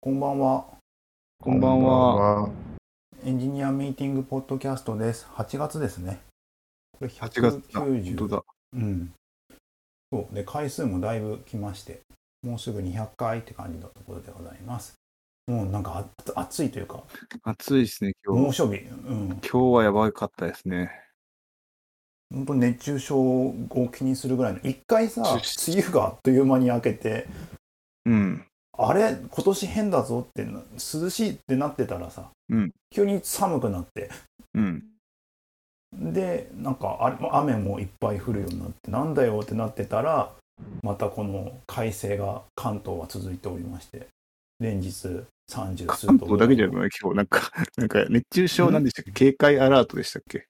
こんばんは。こんばんは。エンジニアミーティングポッドキャストです。8月ですね。これ8月だ。190本当だ。うん。そう。で、回数もだいぶ来まして、もうすぐ200回って感じのところでございます。もうなんかあ暑いというか、暑いですね、今日。猛暑日。うん。今日はやばかったですね。本当に熱中症を気にするぐらいの。一回さ、梅雨があっという間に明けて、うん。あれ今年変だぞってな、涼しいってなってたらさ、うん。急に寒くなって、うん。でなんかあれ雨もいっぱい降るようになってなんだよってなってたらまたこの快晴が関東は続いておりまして連日30数度関東だけじゃない、今日なんか、なんか熱中症なんでしたっけ？警戒アラートでしたっけ？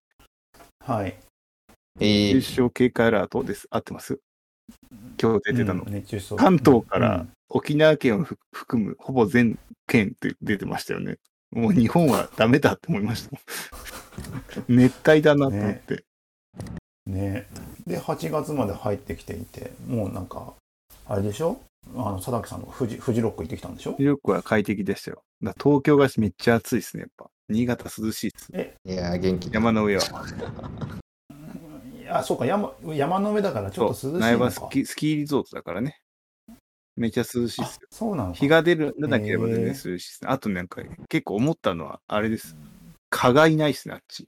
はい。え熱中症警戒アラートです。合ってます？今日出てたの。うん熱中症関東かうらん沖縄県をふ含むほぼ全県って出てましたよね。もう日本はダメだって思いました。熱帯だなと思って。ねで8月まで入ってきていてもうなんかあれでしょ？あの佐竹さんのフジフジロック行ってきたんでしょ？よくは快適でしたよ。だ東京がめっちゃ暑いですね、やっぱ。新潟涼しいです。ー、いやー、元気。山の上は。いやそうか山山の上だからちょっと涼しい苗場スキスキーリゾートだからね。めっちゃ涼しいですよ。そうなのか日が出るなければ全然涼しいですね。あとなんか結構思ったのは、あれです。蚊がいないですね、あっち。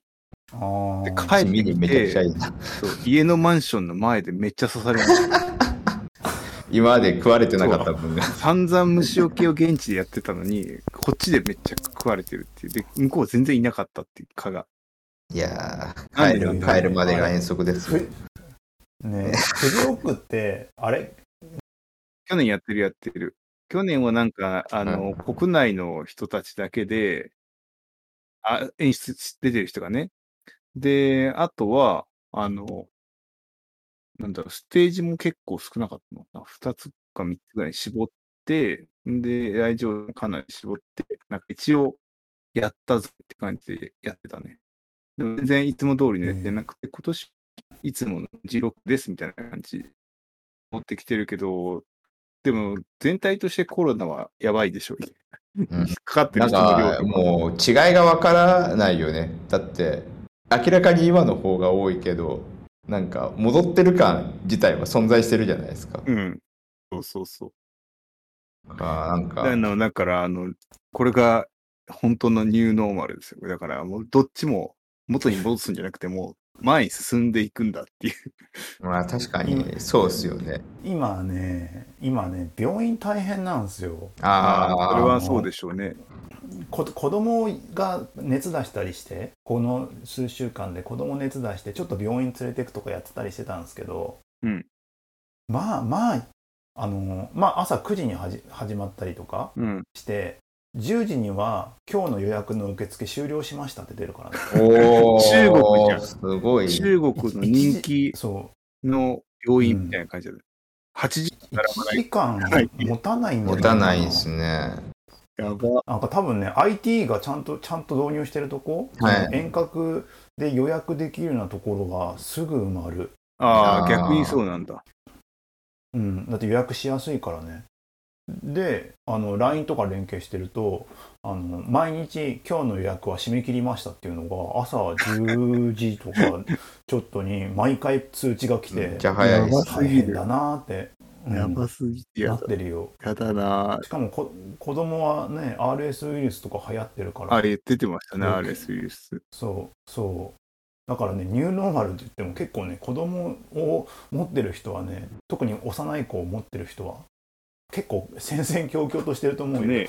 あーで帰ってきて、いいな。そう家のマンションの前でめっちゃ刺されました。今まで食われてなかった分が。散々虫除けを現地でやってたのに、こっちでめっちゃ食われてるっていう。で、向こう全然いなかったっていう蚊が。いやー、帰る、帰るまでが遠足ですねフジロックってあれ？去年やってるやってる。去年はなんか、あの、国内の人たちだけで、あ、演出し出てる人がね。で、あとは、あの、なんだろう、ステージも結構少なかったのかな。二つか三つぐらい絞って、で、来場かなり絞って、なんか一応、やったぞって感じでやってたね。でも全然いつも通りのやってなくて、今年、いつもの G6 ですみたいな感じで持ってきてるけど、でも全体としてコロナはやばいでしょうね。うんかかってるなんか、人の量もう違いがわからないよね。だって、明らかに今の方が多いけど、なんか、戻ってる感自体は存在してるじゃないですか。うん。そうそうそう。あーなんか、だから、あの、これが本当のニューノーマルですよ。だから、もうどっちも元に戻すんじゃなくて、もう前に進んでいくんだっていう。まあ確かにそうですよね。今ね今ね病院大変なんですよああ、それはそうでしょうね。こ子供が熱出したりしてこの数週間で子供熱出してちょっと病院連れてくとかやってたりしてたんですけど、うんまあまああのまあ朝9時にはじ始まったりとかうん。して10時には今日の予約の受付終了しましたって出るからね。おー。中国じゃん。すごい。中国の人気そう。の病院みたいな感じだね。8時からま1時間はい持たないんだ持たないですね。やば。なんか多分ね IT がちゃんとちゃんと導入してるとこ、はい。遠隔で予約できるようなところがすぐ埋まる、ああ、逆にそうなんだ。うん、だって予約しやすいからねであの LINE とか連携してるとあの毎日今日の予約は締め切りましたっていうのが朝10時とか ちょっとに毎回通知が来てめっちゃ早いですやばす大変だなーって、うん。やばすぎて。なやだ。ってるよ。やだなしかもこ子供はね RS ウイルスとか流行ってるから。あれ出てましたね、うん。RS ウイルス。そうそう。だからねニューノーマルって言っても結構ね子供を持ってる人はね特に幼い子を持ってる人は結構戦々恐々としてると思うよ、ね。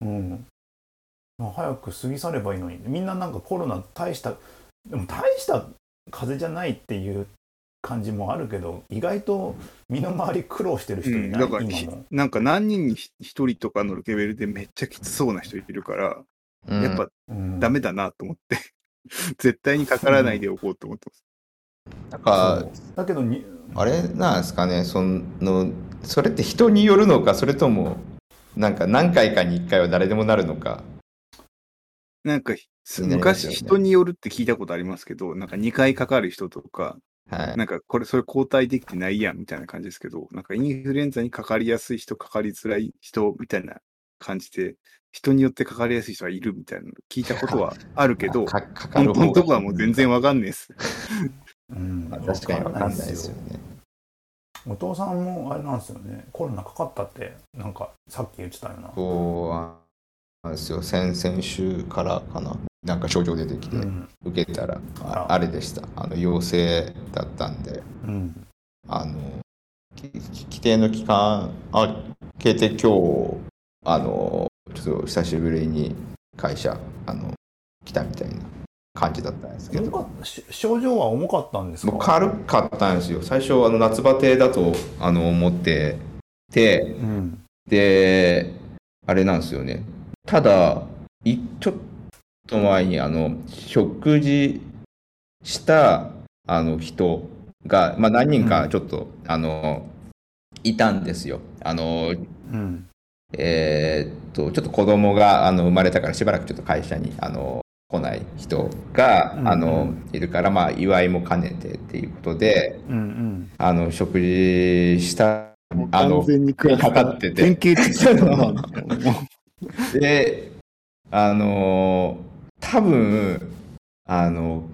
うん。まあ、早く過ぎ去ればいいのに。みんななんかコロナ大したでも大した風邪じゃないっていう感じもあるけど意外と身の回り苦労してる人うん、いない、だから、今も。なんか何人に一人とかのレベルでめっちゃきつそうな人いるから、うん。やっぱうん。ダメだなと思って、絶対にかからないでおこうと思ってます。なんか、だけどにあれなんですかね、その、それって人によるのか、それとも、なんか何回かに1回は誰でもなるのか。なんか、昔人によるって聞いたことありますけど、なんか2回かかる人とか、はい。なんかこれ、それ交代できてないやんみたいな感じですけど、なんかインフルエンザにかかりやすい人、かかりづらい人みたいな感じて、人によってかかりやすい人がいるみたいなの聞いたことはあるけど、かかか本当のとこはもう全然わかんないです。うん、まあ確かにわかんないですよよね。お父さんもあれなんですよね。コロナかかったってなんかさっき言ってたよな。そうなんですよ。先々週からかな。なんか症状出てきて、うん。受けたら、ああ。あれでした。あの陽性だったんで、うん。あの、き規定の期間明けて今日、あの、ちょっと久しぶりに会社、あの、来たみたいな感じだったんですけ重ど。症状は重かったんですか？軽かったんですよ。最初、あの夏バテだとあの思ってて、うんで、あれなんですよね。ただ、いちょっと前に、あの、食事した、あの、人が、まあ、何人かちょっと、あの、いたんですよ。あの、うんえーっと、ちょっと子供があの生まれたからしばらくちょっと会社にあの来ない人が、うんあのいるから、まあ、祝いも兼ねてっていうことで、うんうん。あの食事した、あのかかってて典型的で、あの多分あの、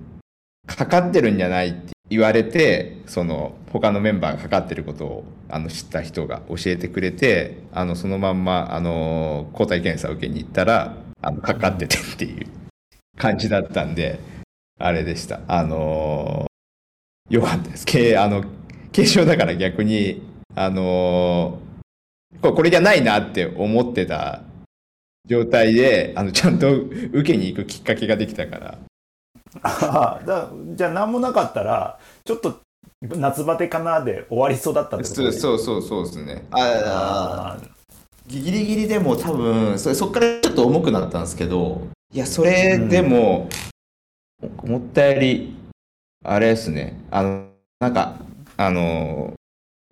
かかってるんじゃないって言われて、その他のメンバーがかかってることをあの知った人が教えてくれて、あのそのまんまあの抗体検査を受けに行ったら、あのかかっててっていう感じだったんで、あれでした。あのよかったです。軽あの軽症だから逆に、あのこれこれじゃないなって思ってた状態で、あのちゃんと受けに行くきっかけができたから。ああだじゃあ何もなかったらちょっと夏バテかなで終わりそうだったってことそうそうそうそうですね。ああーギリギリでも多分それそっからちょっと重くなったんですけどいやそれでも、思ったよりあれですね。あのなんかあの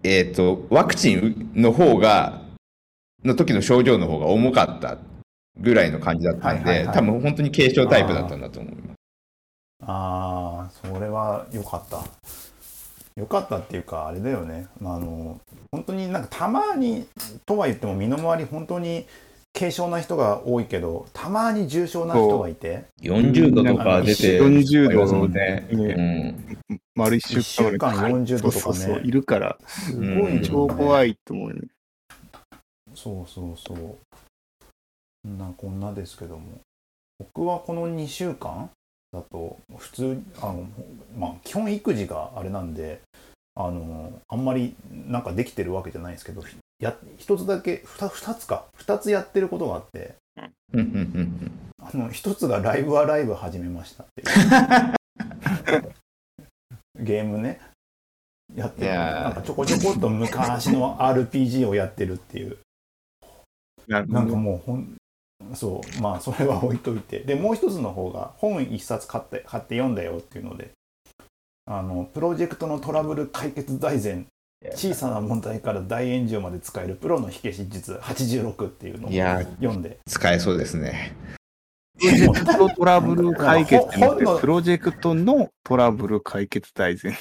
えっ、とワクチンの方がの時の症状の方が重かったぐらいの感じだったんで、はいはいはい。多分本当に軽症タイプだったんだと思います。あーそれは良かった。良かったっていうかあれだよね。あの本当になんかたまにとは言っても身の回り本当に軽症な人が多いけどたまに重症な人がいて。40度とか出て40度そうね。ん。丸一週間一週間40度とかね。そうそうそういるから、すごい超怖いと思う。よね。そうそう。そうなこんなですけども。僕はこの2週間だと普通あのまあ基本育児があれなんであのあんまりなんかできてるわけじゃないですけどや一つだけ 2, 二つか。2つやってることがあって。うん。うんうんあの一つがライブはライブ始めましたっていう。ゲームね。やってなんかちょこちょこっと昔の RPG をやってるっていう。なんか。もうほんそう。まあそれは置いといて。でもう一つの方が本一冊買って買って読んだよっていうのであのプロジェクトのトラブル解決大全小さな問題から大炎上まで使えるプロの火消し術86っていうのを読んで使えそうですね。プロジェクトトラブル解決プロジェクトのトラブル解決大全。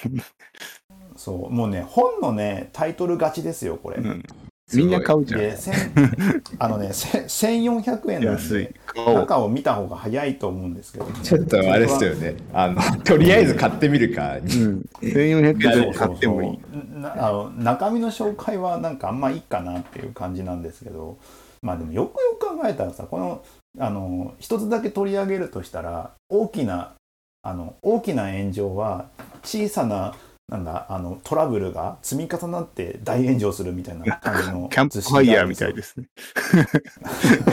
そうもうね本のねタイトル勝ちですよこれ、うんみんな買うじゃん。で千あのねせ1400円なんで。中を見た方が早いと思うんですけど、ちょっとあれですよね。あの、とりあえず買ってみるか。うん。1400円でも買ってもいい。そうそうそうなあの中身の紹介はなんかあんまいいかなっていう感じなんですけどまあでもよくよく考えたらさこのあの一つだけ取り上げるとしたら大きなあの大きな炎上は小さななんだあのトラブルが積み重なって大炎上するみたいな感じの キャンプファイヤーみたいですね。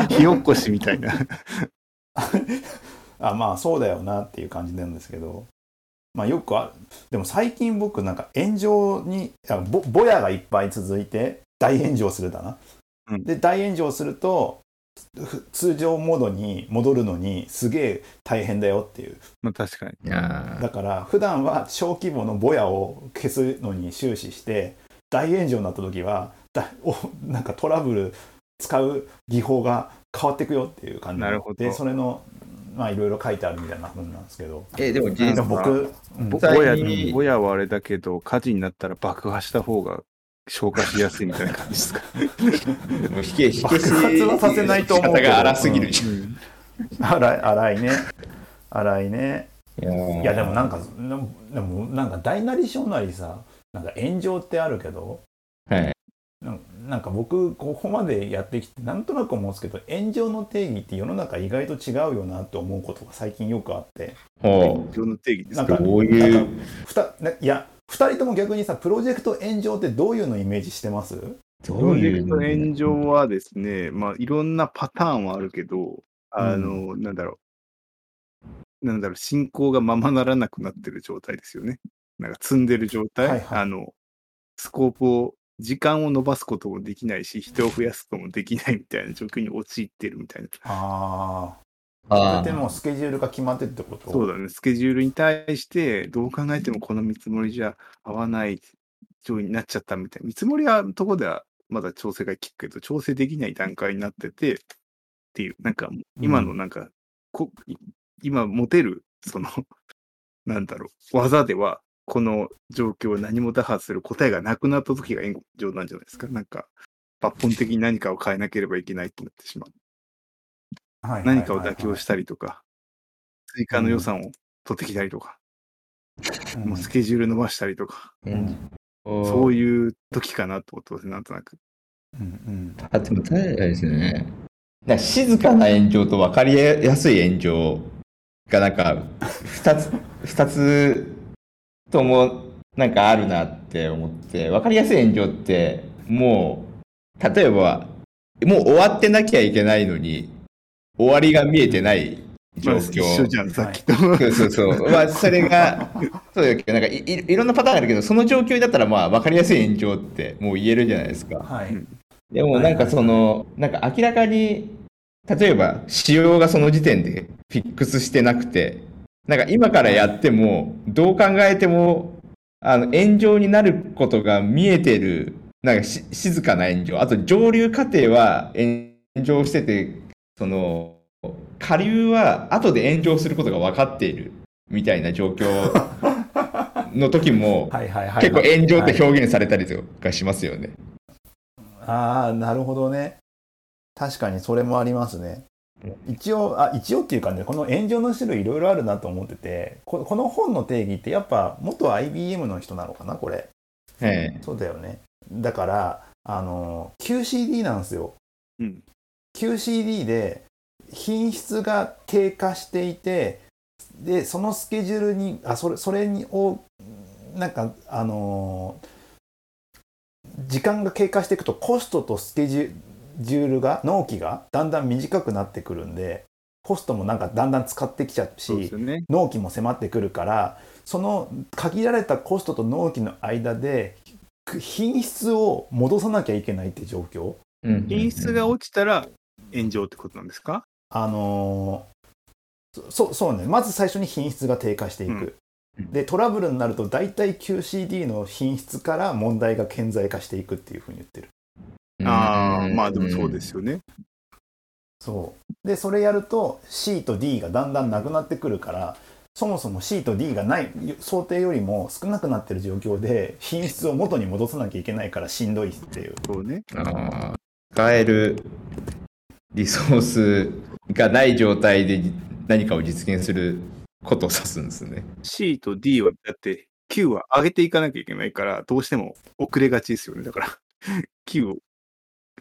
火起こしみたいな。あまあそうだよなっていう感じなんですけど。まあよくあでも最近僕なんか炎上にあぼぼやがいっぱい続いて大炎上するだな、うん。で大炎上するとふ通常モードに戻るのにすげえ大変だよっていう。まあ確かに。だから普段は小規模のぼやを消すのに終始して大炎上になった時はだおなんかトラブル使う技法が変わっていくよっていう感じなるほど。でそれのまあいろいろ書いてあるみたいな本なんですけど。え、でも実僕、うん。ぼ実際ぼやにぼやはあれだけど、火事になったら爆破した方が消化しやすいみたいな感じですか？もう火消し、火消し。爆発はさせないと思うけど。仕方が荒すぎる。じ荒い荒いね。荒いね。ゃん。いやでもなんかでもでもなんか大なり小なりさなんか炎上ってあるけどはい。なんなんか僕ここまでやってきてなんとなく思うんですけど炎上の定義って世の中意外と違うよなって思うことが最近よくあって。ほ炎上の定義ですか？なんかどういうなんかふたねいや2人とも逆にさプロジェクト炎上ってどういうのイメージしてます？う。プロジェクト炎上はですね、まあ、いろんなパターンはあるけど、あの、なんだろう。なんだろう、進行がままならなくなってる状態ですよね。なんか積んでる状態。はいはいあの、スコープを、時間を伸ばすこともできないし、人を増やすこともできないみたいな状況に陥ってるみたいな。ああそれあってもうスケジュールが決まってるってこと？そうだね、スケジュールに対して、どう考えてもこの見積もりじゃ合わない状況になっちゃったみたいな。見積もりはとこではまだ調整が効くけど、調整できない段階になってて、っていう、なんか、今のなんか、こ今持てる、その、なんだろう、技では、この状況を何も打破する答えがなくなった時が炎上なんじゃないですか。なんか、抜本的に何かを変えなければいけないとなってしまう。何かを妥協したりとか、追加の予算を取ってきたりとか、うんもうスケジュール伸ばしたりとか、うん。そそういう時かなと思ってますね、なんとなく。うんうんあ、でも、ただですね。か静かな炎上と分かりやすい炎上がなんか、二つ、二つともなんかあるなって思って、分かりやすい炎上って、もう、例えば、もう終わってなきゃいけないのに、終わりが見えてない状まあ、況。一緒じゃん、さっきと。そうそうそう。まあ、それが、そうだけど、なんかいい、いろんなパターンあるけど、その状況だったら、まあ、分かりやすい炎上ってもう言えるじゃないですか。はいでもなんかその、なんか明らかに、例えば仕様がその時点でフィックスしてなくて、なんか今からやっても、どう考えても、あの、炎上になることが見えてる、なんかし静かな炎上。あと上流過程は炎上してて、その、下流は後で炎上することが分かっているみたいな状況 の時も、はいはいはい結構炎上ってはい表現されたりとかしますよね。ああなるほどね。確かにそれもありますね。一応あ一応っていうかねこの炎上の種類いろいろあるなと思っててここの本の定義ってやっぱ元 IBM の人なのかなこれ。ええ。そうだよね。だからあの QCD なんですよ。うん。QCD で品質が低下していてでそのスケジュールにあそれそれにをなんかあのー時間が経過していくとコストとスケジュールが納期がだんだん短くなってくるんでコストもなんかだんだん使ってきちゃうしよね。納期も迫ってくるからその限られたコストと納期の間で品質を戻さなきゃいけないって状況うん品質が落ちたら炎上ってことなんですか？あのーそそうそうね。まず最初に品質が低下していく、うん。でトラブルになると大体 QCD の品質から問題が顕在化していくっていうふうに言ってる。ああ、まあでもそうですよね。そう。でそれやると C と D がだんだんなくなってくるからそもそも C と D がない想定よりも少なくなってる状況で品質を元に戻さなきゃいけないからしんどいっていう。そうね。あー使えるリソースがない状態で何かを実現することを指すんですね。C と D は、だって Q は上げていかなきゃいけないから、どうしても遅れがちですよね。だから、Q を、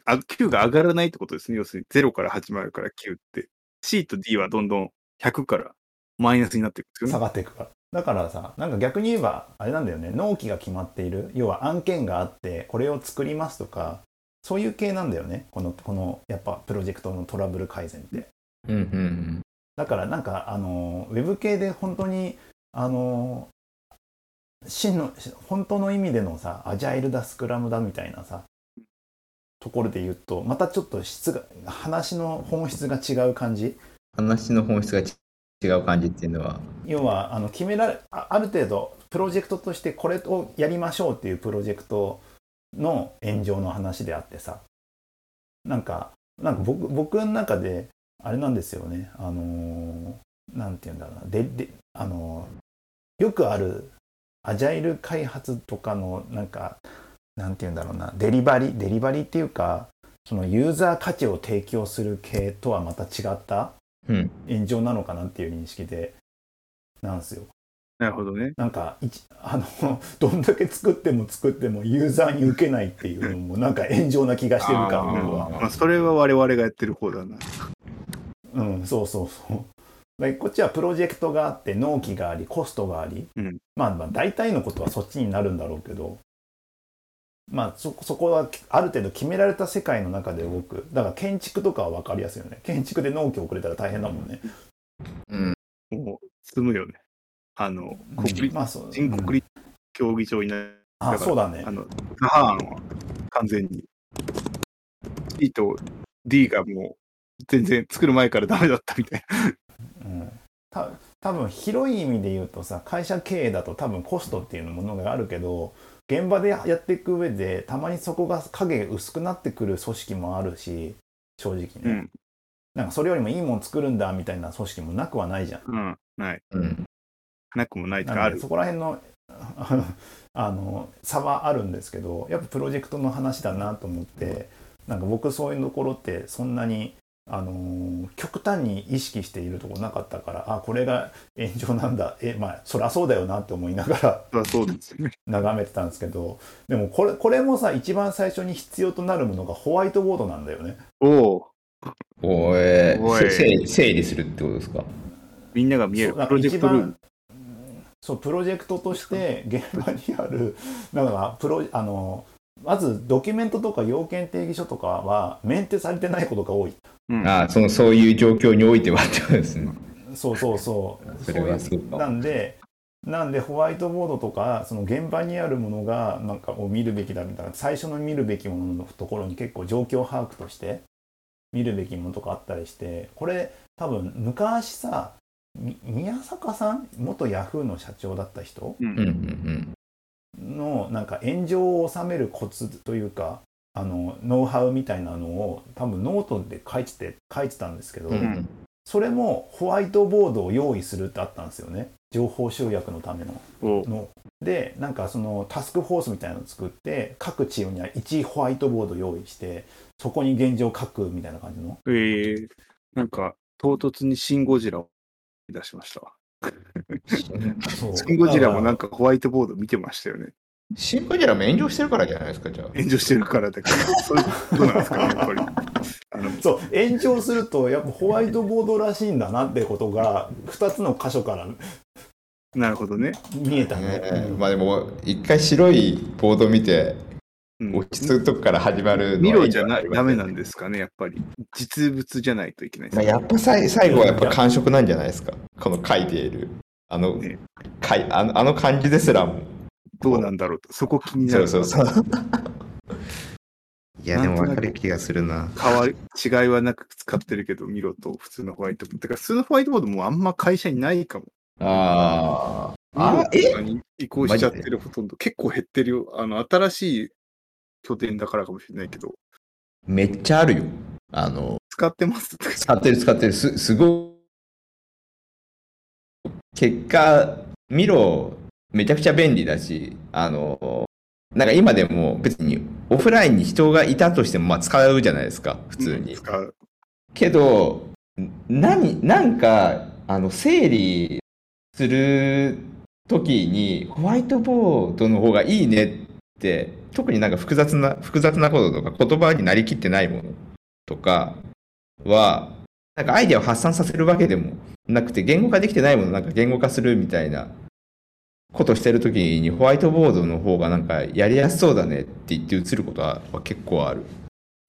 あ Q が上がらないってことですね。要するに0から始まるから Q って。C と D はどんどん100からマイナスになっていくんです下よね。がっていくからだからさなんか逆に言えばあれなんだよね納期が決まっている要は案件があってこれを作りますとかそういう系なんだよね。このこのやっぱプロジェクトのトラブル改善って。うんうんだからなんかあのウェブ系で本当にあの真の本当の意味でのさアジャイルだスクラムだみたいなさところで言うとまたちょっと質が話の本質が違う感じ。話の本質がち違う感じっていうのは。要はあの決められあある程度プロジェクトとしてこれをやりましょうっていうプロジェクトの炎上の話であってさなんかなんか僕僕の中であれなんですよねあのーなんて言うんだろうなでであのーよくあるアジャイル開発とかのなんかなんて言うんだろうなデリバリーデリバリーっていうかそのユーザー価値を提供する系とはまた違ったうん。炎上なのかなっていう認識でなんですよ。なるほどね。なんかあの どんだけ作っても作ってもユーザーに受けないっていうのもなんか炎上な気がしてるか僕は。まあ、それは我々がやってる方だな。うん、そうそうそう。でこっちはプロジェクトがあって納期がありコストがあり、うんまあまあ大体のことはそっちになるんだろうけどまあそそこはある程度決められた世界の中で動くだから建築とかは分かりやすいよね建築で納期遅れたら大変だもんねうん。もう、積むよね。あの、国立、まあそう新国立競技場になる。あそうだねあの、那覇案は完全に。C と D がもう、全然作る前からダメだったみたいな。うん、た多分広い意味で言うとさ会社経営だと多分コストっていうものがあるけど現場でやっていく上でたまにそこが影薄くなってくる組織もあるし正直ね、うん。なんかそれよりもいいもん作るんだみたいな組織もなくはないじゃん。うん。ない。うん。なくもないとかある。そこら辺の あの差はあるんですけどやっぱプロジェクトの話だなと思ってなんか僕そういうところってそんなにあのー極端に意識しているところなかったからあこれが炎上なんだえまあそりゃそうだよなって思いながらそうですよね。眺めてたんですけどでもこれこれもさ一番最初に必要となるものがホワイトボードなんだよね。おお、おいおい整理するってことですか？みんなが見えるプロジェクトルーム。そうプロジェクトとして現場にある だからプロあのまずドキュメントとか要件定義書とかはメンテされてないことが多いうん。ああ、その、そういう状況においてはってことですね。そうそうそうそれはそそうなんでなんでホワイトボードとかその現場にあるものがなんかを見るべきだみたいな最初の見るべきもののところに結構状況把握として見るべきものとかあったりしてこれ多分昔さみ宮坂さん？元ヤフーの社長だった人？う。うんんうん。のなんか炎上を収めるコツというかあのノウハウみたいなのを多分ノートで書いてて書いてたんですけど、うん。うん。それもホワイトボードを用意するってあったんですよね。情報集約のための。お。の。でなんかそのタスクフォースみたいなのを作って各チームには1ホワイトボード用意してそこに現状書くみたいな感じの。えー、なんか、唐突にシン・ゴジラを出しましたわ。そうシン・ゴジラもなんかホワイトボード見てましたよね。シンゴジラも炎上してるからじゃないですか、じゃあ。炎上してるからだから、そういうことなんですかね、やっぱり。あのらそう炎上するとやっぱホワイトボードらしいんだなってことが2つの箇所からなるほどね。見えたね。まあでも、一回白いボード見て、うん落ち着くとこから始まるミのはじゃなダメなんですかね、やっぱり。実物じゃないといけないまあ、ね。やっぱ最最後はやっぱ感触なんじゃないですか。この書いている。あの、ねかいあのあの感じですらも。どうなんだろうと。そこ気になる。そうそうそう。いや、でも分かる気がするな。変わり、違いはなく使ってるけど、ミロと普通のホワイトボード。てか、普通のホワイトボードもあんま会社にないかも。ああ。ミロあえ移行しちゃってるほとんど。結構減ってるよ。あの、新しい拠点だからかもしれないけど。めっちゃあるよ。あの、使ってます？使ってる使ってる。す、すごい。結果、ミロ、めちゃくちゃ便利だし、あの、なんか今でも別にオフラインに人がいたとしてもまあ使うじゃないですか、普通に。使う。けど、何、なんか、あの、整理するときに、ホワイトボードの方がいいねって、特になんか複雑な、複雑なこととか、言葉になりきってないものとかは、なんかアイデアを発散させるわけでもなくて、言語化できてないものをなんか言語化するみたいなことしてるときに、ホワイトボードの方がなんかやりやすそうだねって言って映ることは結構ある。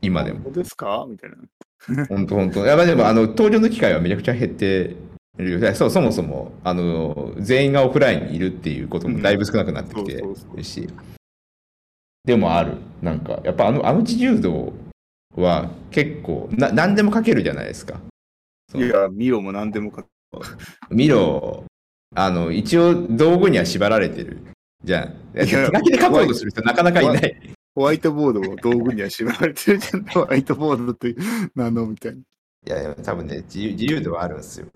今でも。本当ですか？みたいな。本当本当。やっぱでも、あの、登場の機会はめちゃくちゃ減ってるよ。そう、そもそも、あの、全員がオフラインにいるっていうこともだいぶ少なくなってきてそうそうそうるし。でもある。なんか、やっぱあの、あの自由度は結構、な、何でも書けるじゃないですか。いや、ミロも何でもか。見ろ、あの、一応道具には縛られてる。じゃん。手いや書きで書こうとする人なかなかいない。ホワイトボードも道具には縛られてるじゃん。ホワイトボードって何のみたいな。いや、でも多分ね、自由自由度はあるんですよ。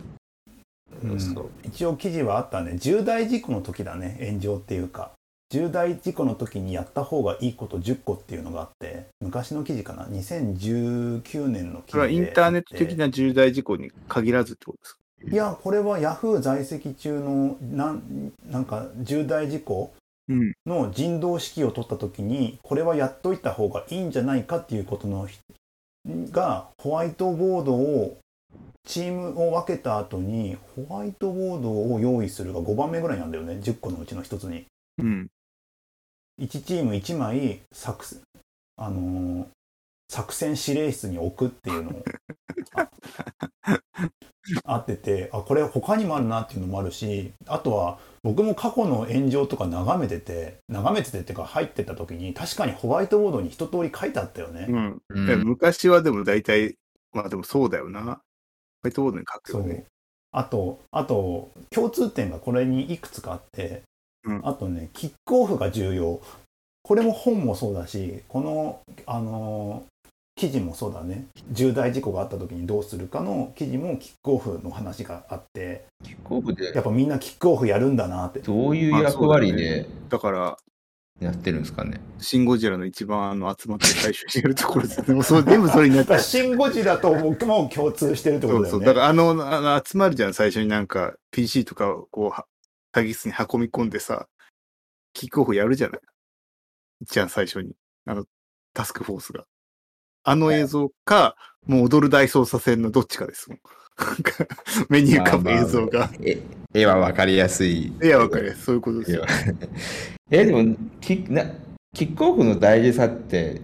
うん一応記事はあったね重大事故の時だね炎上っていうか重大事故の時にやった方がいいこと10個っていうのがあって昔の記事かな？2019年の記事でそれはインターネット的な重大事故に限らずってことですか？いやこれはヤフー在籍中のなんなんか重大事故うん。の人道指揮を取った時にこれはやっといた方がいいんじゃないかっていうことのがホワイトボードをチームを分けた後にホワイトボードを用意するが5番目ぐらいなんだよね10個のうちの1つに。うん。1チーム1枚作戦あのー作戦指令室に置くっていうのを ああっててあこれ他にもあるなっていうのもあるしあとは僕も過去の炎上とか眺めてて眺めててっていうか入ってた時に確かにホワイトボードに一通り書いてあったよね。うん。うんえ昔はでも大体、まあでもそうだよな。ホワイトボードに書くそうよね。あとあと共通点がこれにいくつかあって、うんあとねキックオフが重要これも本もそうだしこのあのー記事もそうだね重大事故があった時にどうするかの記事もキックオフの話があってキックオフでやっぱみんなキックオフやるんだなってどういう役割でだから、やってるんですかね？シン・ゴジラの一番あの集まって最初にやるところですね。もうそう 全部それになっだからた。シン・ゴジラと僕も共通してるってこそうそう。とだよねだからあの、あの集まるじゃん、最初になんか PC とかをこうは、会議室に運び込んでさ、キックオフやるじゃない？じゃん、最初に。あの、タスクフォースが。あの映像か、もう踊る大捜査線のどっちかですもん。なんかメニューかも映像が。え絵は分かりやすい。いや、わかるやそういうことですよ。え、でもキな、キックオフの大事さって、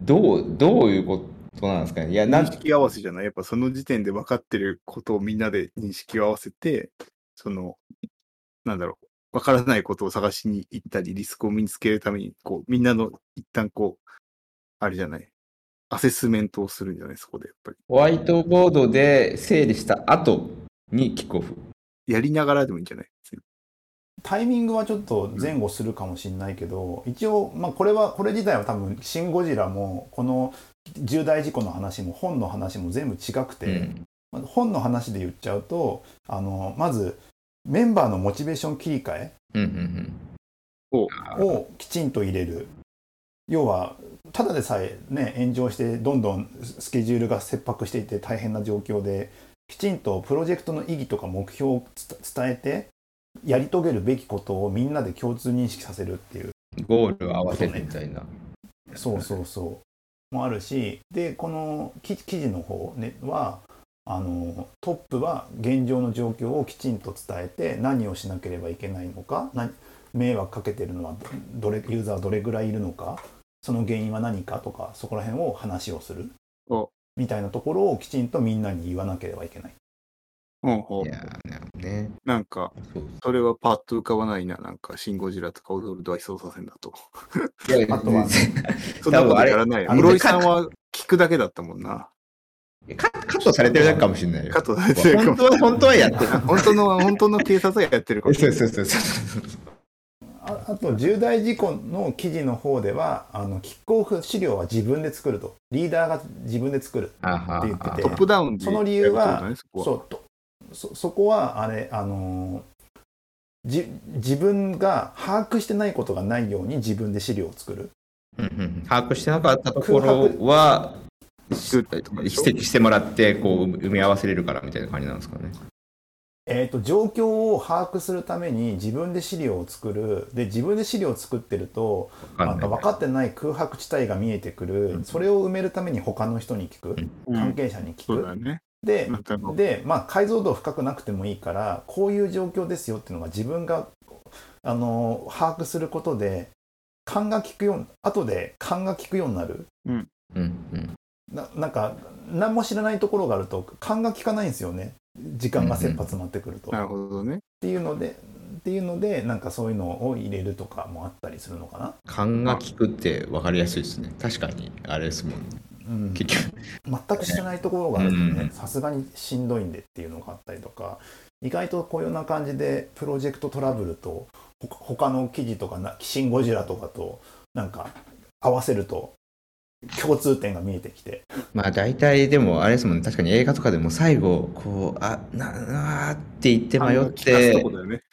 どう、どういうことなんですかね？いや、認識合わせじゃない？やっぱその時点で分かってることをみんなで認識を合わせて、その、なんだろう、分からないことを探しに行ったり、リスクを見つけるために、こう、みんなの一旦こう、あれじゃない、アセスメントをするんじゃないそこでやっぱり。ホワイトボードで整理した後にキックオフ。やりながらでもいいんじゃないタイミングはちょっと前後するかもしれないけど、一応、まあ、これはこれ自体は多分「シン・ゴジラ」もこの重大事故の話も本の話も全部違くて、うんまあ本の話で言っちゃうとあのまずメンバーのモチベーション切り替えうんうんををきちんと入れる要はただでさえね炎上してどんどんスケジュールが切迫していて大変な状況できちんとプロジェクトの意義とか目標をつ伝えてやり遂げるべきことをみんなで共通認識させるっていううん。ゴールを合わせてみたいな。そうそうそうもあるしでこの記記事の方、ね、はあのトップは現状の状況をきちんと伝えて何をしなければいけないのかな迷惑かけてるのはどれユーザーどれぐらいいるのかその原因は何かとかそこら辺を話をするおみたいなところをきちんとみんなに言わなければいけない。ほうほういやーね。なんか、それはパッと浮かばないな。なんか、シン・ゴジラとか踊る大捜査線だと。いやあとはそんなことやらない室井さんは聞くだけだったもんな。カカットされてるだけかもしれないよ。カットされてるかも本当は、本当はやってる。本当の、本当の警察はやってるかもしれない。そうそうそうそう。ああと重大事故の記事の方ではあのキックオフ資料は自分で作るとリーダーが自分で作るあはって言っててトップダウンでその理由はねそこはそうとそそこはあれあのーじ自分が把握してないことがないように自分で資料を作るうんうん把握してなかったところは、作ったりとか指摘してもらって、こう、埋め合わせれるからみたいな感じなんですかね。えー、と状況を把握するために自分で資料を作る。で自分で資料を作ってるとなんか。分かってない空白地帯が見えてくる、うん。それを埋めるために他の人に聞く、うん。関係者に聞く、そうだよね。でで、まあ、解像度深くなくてもいいからこういう状況ですよっていうのが自分があの把握することで勘が利くよう後で勘が利くようになる。うんうん。ななんか何も知らないところがあると勘が利かないんですよね時間が切羽詰まってくると。なるほどね。っていうのでっていうのでなんかそういうのを入れるとかもあったりするのかな。勘が利くって分かりやすいですね。確かに、あれですもん。うん、結局。全く知らないところがあるとうんねさすがにしんどいんでっていうのがあったりとか意外とこういうような感じでプロジェクトトラブルとほか他の記事とかな「シン・ゴジラ」とかとなんか合わせると共通点が見えてきてまあ大体でもあれですもんね。確かに映画とかでも最後、こう、あ、な、なーって言って迷って。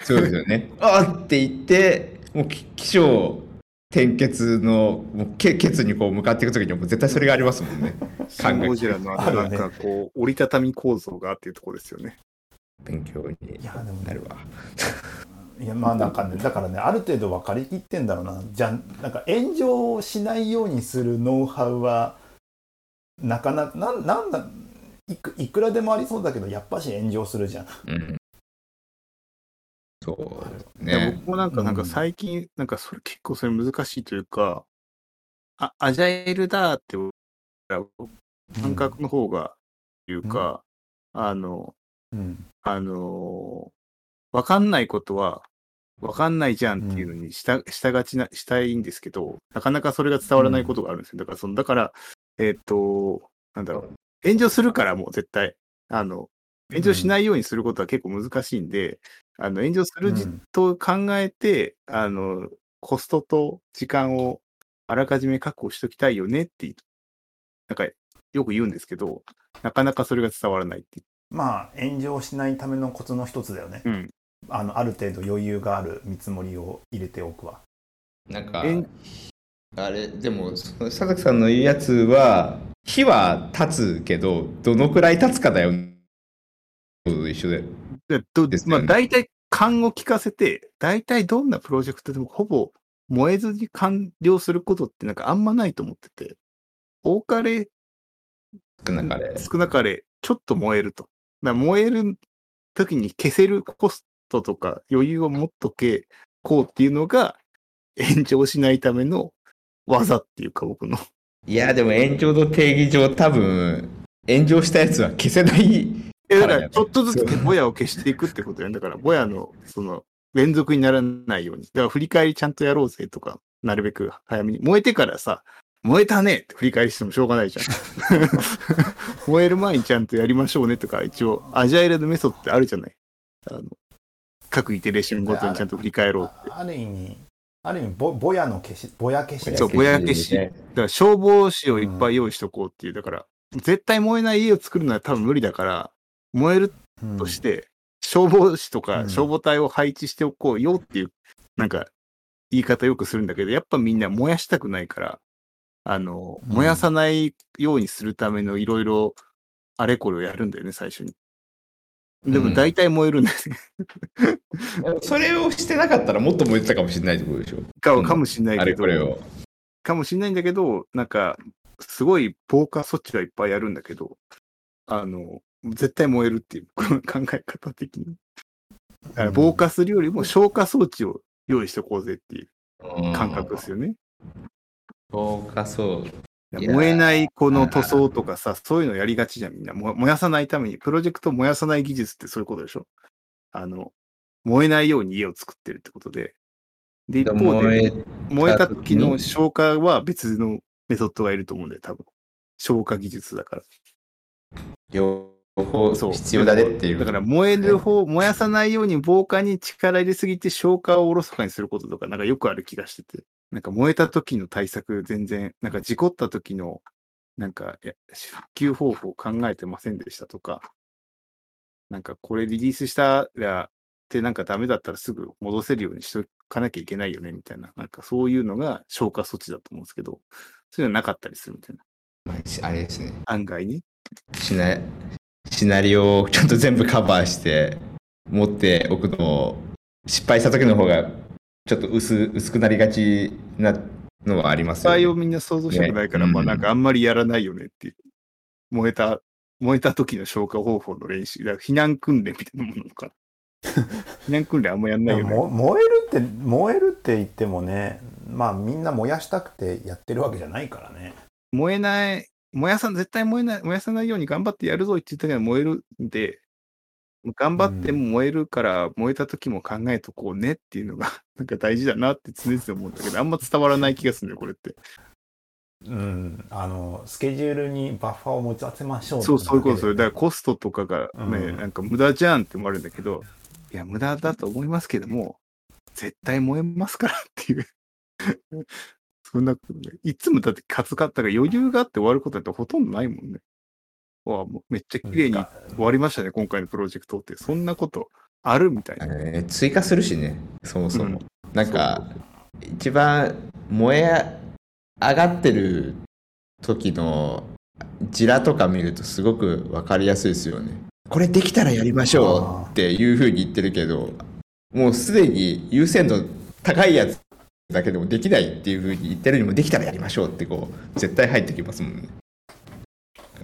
そうですよね。あーって言って、もうき起承転結のもうけケツにこう向かっていくときにはもう絶対それがありますもんね。シン・ゴジラのなんかこう、折りたたみ構造がっていうところですよね。勉強にいやでもなるわ。いやまあなんかねだからねある程度分かりきってんだろうなじゃあなんか炎上しないようにするノウハウはなかなかなんなんだいくいくらでもありそうだけどやっぱし炎上するじゃん。うん。そうね。僕もなんか、うんなんか最近、なんかそれ結構それ難しいというか、あ、アジャイルだって感覚の方が、いうか、あの、うんあのーわかんないことは、わかんないじゃんっていうのにした、したがちな、したいんですけど、なかなかそれが伝わらないことがあるんですよ。だから、その、だから、えーっと、なんだろう、炎上するからもう絶対、あの、炎上しないようにすることは結構難しいんで、あの、炎上すると考えて、あの、コストと時間をあらかじめ確保しときたいよねって、なんか、よく言うんですけど、なかなかそれが伝わらないっていまあ炎上しないためのコツの一つだよね。う。うん。あのある程度余裕がある見積もりを入れておくわ。なんかあれ、でも、その佐々木さんの言うやつは、火は立つけど、どのくらい立つかだよ。と一緒で。でどまあ、ですよね大体勘を聞かせて、大体どんなプロジェクトでもほぼ燃えずに完了することってなんかあんまないと思ってて、多かれ少なかれ。少なかれちょっと燃えると。燃える時に消せるコストとか余裕を持っとけ、こうっていうのが炎上しないための技っていうか僕の。いや、でも炎上の定義上、多分、炎上したやつは消せない。えだからちょっとずつぼやを消していくってことやんだから、ぼやのその連続にならないように。だから振り返りちゃんとやろうぜとか、なるべく早めに。燃えてからさ、燃えたねって振り返りしてもしょうがないじゃん。燃える前にちゃんとやりましょうねとか、一応、アジャイルのメソッドってあるじゃない。あの各イテレーションごとにちゃんと振り返ろうって。あある意味ある意味ぼぼやの消しぼや消しそうぼや消しねだから消防士をいっぱい用意しとこうっていう。だから、絶対燃えない家を作るのは多分無理だから、燃えるうんとして、消防士とうんか消防隊を配置しておこうよっていう、なんか、言い方よくするんだけど、やっぱみんな燃やしたくないから、あの、うん燃やさないようにするためのいろいろ、あれこれをやるんだよね、最初に。でも大体燃えるんだよね。それをしてなかったらもっと燃えてたかもしれないってことでしょ。かかもしんないあけど、れこれを。かもしんないんだけど、なんか、すごい防火措置はいっぱいやるんだけど、あの、絶対燃えるっていう この考え方的に。だから防火するよりも消火装置を用意しておこうぜっていう感覚ですよね。そうか、そう。いやー燃えないこの塗装とかさ、そういうのやりがちじゃん、みんな。も燃やさないために、プロジェクト燃やさない技術ってそういうことでしょあの、燃えないように家を作ってるってことで。で、一方で、燃えた時の消火は別のメソッドがいると思うんだよ、多分。消火技術だから。両方。必要だねっていう。だから燃える方、燃やさないように防火に力入れすぎて消火をおろそかにすることとか、なんかよくある気がしてて。なんか燃えた時の対策全然、なんか事故った時の、なんか、復旧方法考えてませんでしたとか、なんかこれリリースしたら、ってなんかダメだったらすぐ戻せるようにしとかなきゃいけないよね、みたいな。なんかそういうのが消火措置だと思うんですけど、そういうのなかったりするみたいな。まああれですね。案外に。シナシナリオをちゃんと全部カバーして持っておくのを失敗した時の方がちょっと薄薄くなりがちなのはありますよね。失敗をみんな想像したくないから、ねまあなんかあんまりやらないよねっていう。燃えた、燃えた時の消火方法の練習。だから避難訓練みたいなものかな。避難訓練あんまやんないよね。も燃えるって燃えるって言ってもねまあみんな燃やしたくてやってるわけじゃないからね燃えない、燃やさ、絶対燃えない、燃やさないように頑張ってやるぞって言ったけど燃えるんで、頑張っても燃えるから、燃えた時も考えとこうねっていうのが、なんか大事だなって常々思うんだけど、あんま伝わらない気がするんだよ、これって。うんあのスケジュールにバッファーを持たせましょうそう、そういうこと、それ。だだからコストとかがね、うんなんか無駄じゃんってもあるんだけど、いや、無駄だと思いますけども、絶対燃えますからっていう。そんなことね。いつもだってカツカッタが余裕があって終わることなんてほとんどないもんね。わあもうめっちゃ綺麗に終わりましたね、今回のプロジェクトって。そんなことあるみたいな。えー追加するしね、そもそも。なんか、一番燃え上がってる時のジラとか見るとすごく分かりやすいですよね。これできたらやりましょうっていうふうに言ってるけど、もうすでに優先度高いやつだけでもできないっていうふうに言ってるにもできたらやりましょうってこう絶対入ってきますもんね。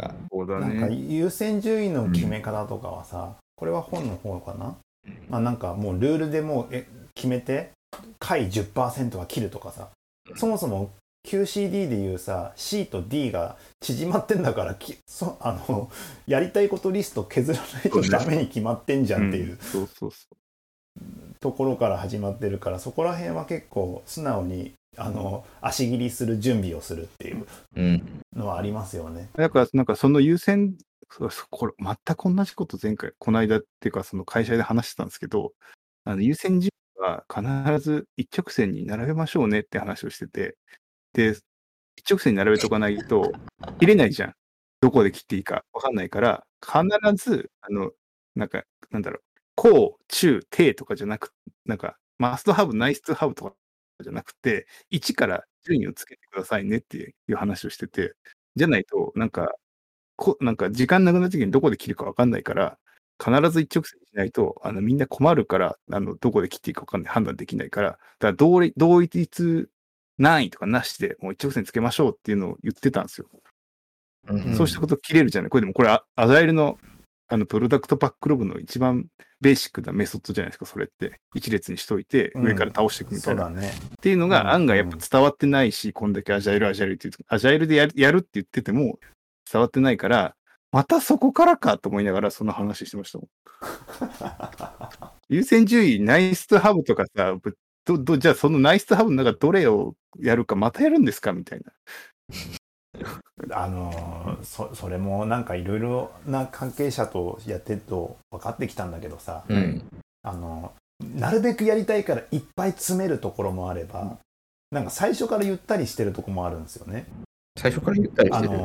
なんか。そうだなんかね。優先順位の決め方とかはさ、これは本の方かな、まあ、なんかもうルールでもうえ決めて回10%は切るとかさ。そもそも QCD でいうさ C と D が縮まってんだからきそあのやりたいことリスト削らないとダメに決まってんじゃんっていううん。そうそうそところから始まってるからそこら辺は結構素直にあの足切りする準備をするっていううん。のはありますよね。う。だから、なんかその優先、これ、全く同じこと前回、この間っていうか、その会社で話してたんですけど、あの優先順位は必ず一直線に並べましょうねって話をしてて、で、一直線に並べとかないと、切れないじゃん。どこで切っていいかわかんないから、必ず、あの、なんか、なんだろう、高、中、低とかじゃなく、なんか、マストハブ、ナイストハブとかじゃなくて、1から順位をつけてくださいねっていう話をしてて、じゃないと、なんか、こなんか時間なくなった時にどこで切るかわかんないから、必ず一直線にしないと、あの、みんな困るから、あの、どこで切っていいかわかんない、判断できないから、だから同一難易とかなしで、もう一直線つけましょうっていうのを言ってたんですよ。うんそうしたこと切れるじゃない。これでもこれ、あアジャイルの、あの、プロダクトバックログの一番ベーシックなメソッドじゃないですか、それって。一列にしといて、うん上から倒していくみたいな。そうだね。っていうのうんが案外やっぱ伝わってないし、こんだけアジャイル、アジャイルって言うアジャイルでやるやるって言ってても伝わってないから、またそこからかと思いながらその話してましたもん。優先順位、ナイスとハブとかさ、ぶどどじゃあそのナイスとハブの中どれをやるかまたやるんですか？みたいな。あのーそそれもなんかいろいろな関係者とやってると分かってきたんだけどさ、うん。あのなるべくやりたいからいっぱい詰めるところもあれば、なんか最初からゆったりしてるところもあるんですよね。最初から言ったりあして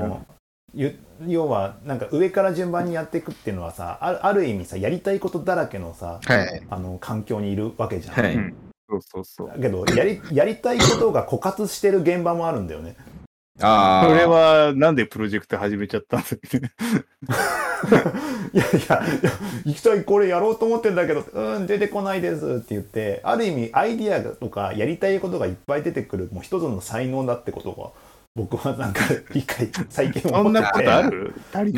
る。要はなんか上から順番にやっていくっていうのはさあるある意味さやりたいことだらけのさはい。あの環境にいるわけじゃん。はい。うんそうそうそう。だけどやりやりたいことが枯渇してる現場もあるんだよね。ああ。それはなんでプロジェクト始めちゃったんですかね。いやいや、行きたい、これやろうと思ってんだけど、うん、出てこないですって言って、ある意味、アイディアとかやりたいことがいっぱい出てくる、もう一つの才能だってことが、僕はなんか理解、最近そ思ってんなことあるある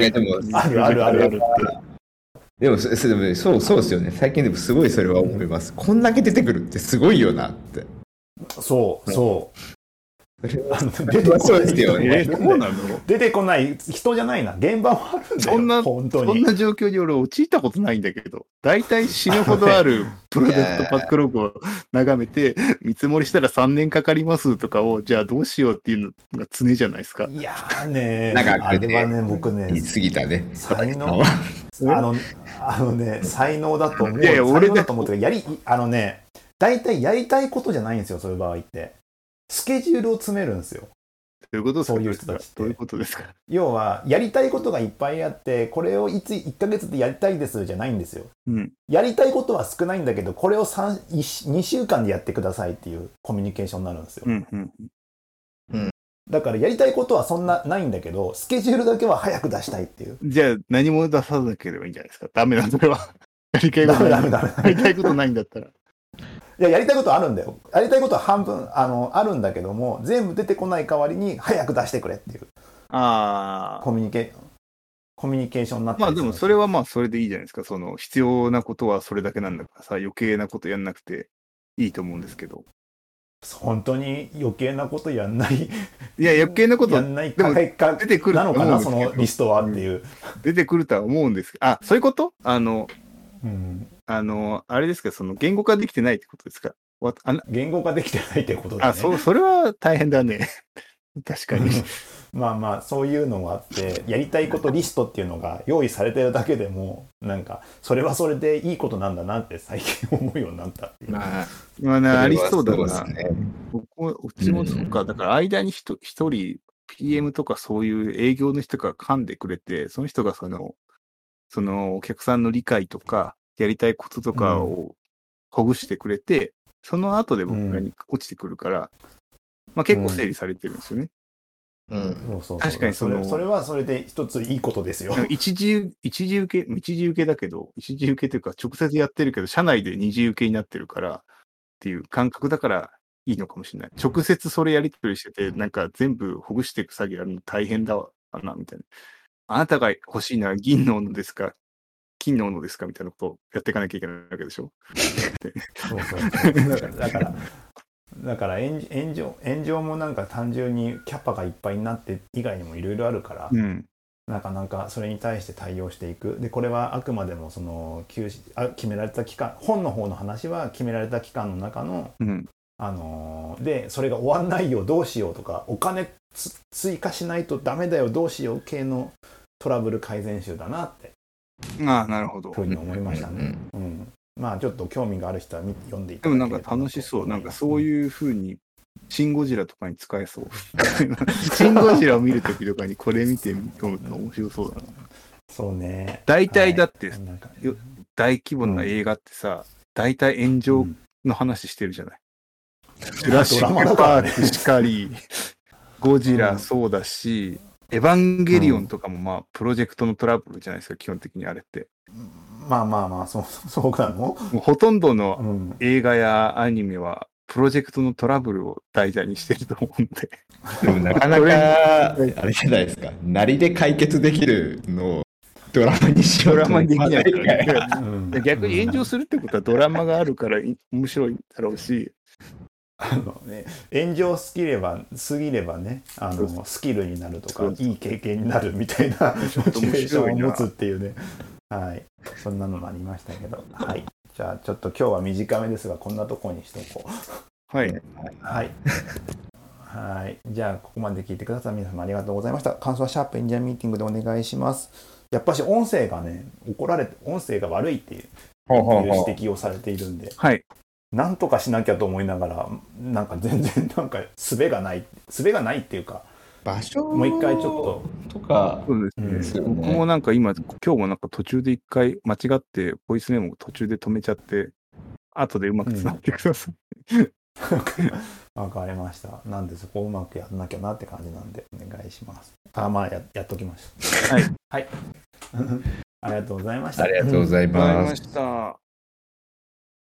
あるあるあるって。でもそそでもそうそうですよね。最近でもすごいそれは思います。こんだけ出てくるってすごいよなって。そう、そう。それはあの出てこないですよね出てこない人じゃないな。現場もあるんだよ。そんな本当に。そんな状況に俺陥ったことないんだけど、大体死ぬほどある プロダクトバックログを眺めて、見積もりしたら3年かかりますとかを、じゃあどうしようっていうのが常じゃないですか。いやーね長くあねれはね、僕ね言い、過ぎたね。才能？あの、あのね、才能だと思う。いやいや俺才能だと思ってやり、あのね、大体やりたいことじゃないんですよ、そういう場合って。スケジュールを詰めるんですよ。どういうことですか？そういう人たちってどういうことですか？要は、やりたいことがいっぱいあって、これをいつ、1ヶ月でやりたいですじゃないんですよ。うん。やりたいことは少ないんだけど、これを3、2週間でやってくださいっていうコミュニケーションになるんですよ。うんうん。だから、やりたいことはそんなないんだけど、スケジュールだけは早く出したいっていう。じゃあ何も出さなければいいんじゃないですか？ダメな、それは。やりたいことない。ダメダメダメやりたいことないんだったら。いや、やりたいことはあるんだよ。やりたいことは半分、あの、あるんだけども、全部出てこない代わりに、早く出してくれっていうああ。コミュニケ、コミュニケーションになってまあでもそれは、はまあそれでいいじゃないですか。その必要なことはそれだけなんだからさ、余計なことやんなくていいと思うんですけど。本当に余計なことやんない、いや、余計なことやんないでも結果出てくるなのかな、そのリストはっていう。出てくるとは思うんですけど、あ、そういうこと？あの、うんあの、あれですか、その言語化できてないってことですか？わあな言語化できてないってことだね。あ、そう、それは大変だね。確かに。まあまあ、そういうのがあって、やりたいことリストっていうのが用意されてるだけでも、なんか、それはそれでいいことなんだなって最近思うようになったっていう。まあ、まあね、ありそうだな。ね。僕もうちもそうか、だから間に一一人 PM とかそういう営業の人が噛んでくれて、その人がその、そのお客さんの理解とか、やりたいこととかをほぐしてくれて、その後で僕らに落ちてくるから、まあ結構整理されてるんですよね。うん。そうそうそう確かにそのれそれはそれで一ついいことですよ。一時、一時受け、一時受けだけど、一時受けというか直接やってるけど、社内で二次受けになってるからっていう感覚だからいいのかもしれない。直接それやり取りしてて、なんか全部ほぐしていく作業やるの大変だわな、みたいな。あなたが欲しいのは銀の斧ですか金の斧ですかみたいなことをやっていかなきゃいけないわけでしょ？そうそうそうだから だから炎炎上炎上もなんか単純にキャパがいっぱいになって以外にもいろいろあるから、うん。なかなかそれに対して対応していくでこれはあくまでもその休止あ決められた期間本の方の話は決められた期間の中の、うん。あのーでそれが終わんないよどうしようとかお金つ追加しないとダメだよどうしよう系のトラブル改善集だなってああ、なるほど。ふうに思いましたね。うんまあちょっと興味がある人は見読んでいたでだければもなんか楽しそう。なんかそうういう風に、シン・ゴジラとかに使えそう。シン・ゴジラを見るときとかにこれ見て読むと面白そうだな。そうね。大体だってはいなんかよ大規模な映画ってさ、大体炎上の話してるじゃない。ジュラシック・パークしかり、ゴジラそうだし、エヴァンゲリオンとかもまあ、プロジェクトのトラブルじゃないですか、基本的にあれって。まあまあまあ、そう、そうなのもうほとんどのうん。映画やアニメは、プロジェクトのトラブルを題材にしてると思うんで。でもなかなか、あれじゃないですか。なりで解決できるのをドラマにしようとドラマにできないから逆に炎上するってことはドラマがあるからい面白いだろうし、あのね、炎上すぎれば、すぎればね、あの、スキルになるとかいい経験になるみたいな モチベーションを持つっていうね。はい。そんなのもありましたけど。はい。じゃあ、ちょっと今日は短めですが、こんなところにしとこう。はい。はい。はい。じゃあ、ここまで聞いてくださった皆様ありがとうございました。感想はシャープエンジニアミーティングでお願いします。やっぱし音声がね、怒られて、音声が悪いっていうほうほういうほう指摘をされているんで、はい。なんとかしなきゃと思いながら、なんか全然なんか術がない、術がないっていうか、場所もう一回ちょとか、そうですね。うん僕もなんか今、今日もなんか途中で一回間違って、ボイスメモを途中で止めちゃって、後でうまくつなってください。わかりました。なんでそこをうまくやんなきゃなって感じなんで、お願いします。あ、まあや、やっときました。はい。はい。ありがとうございました。ありがとうございま。した。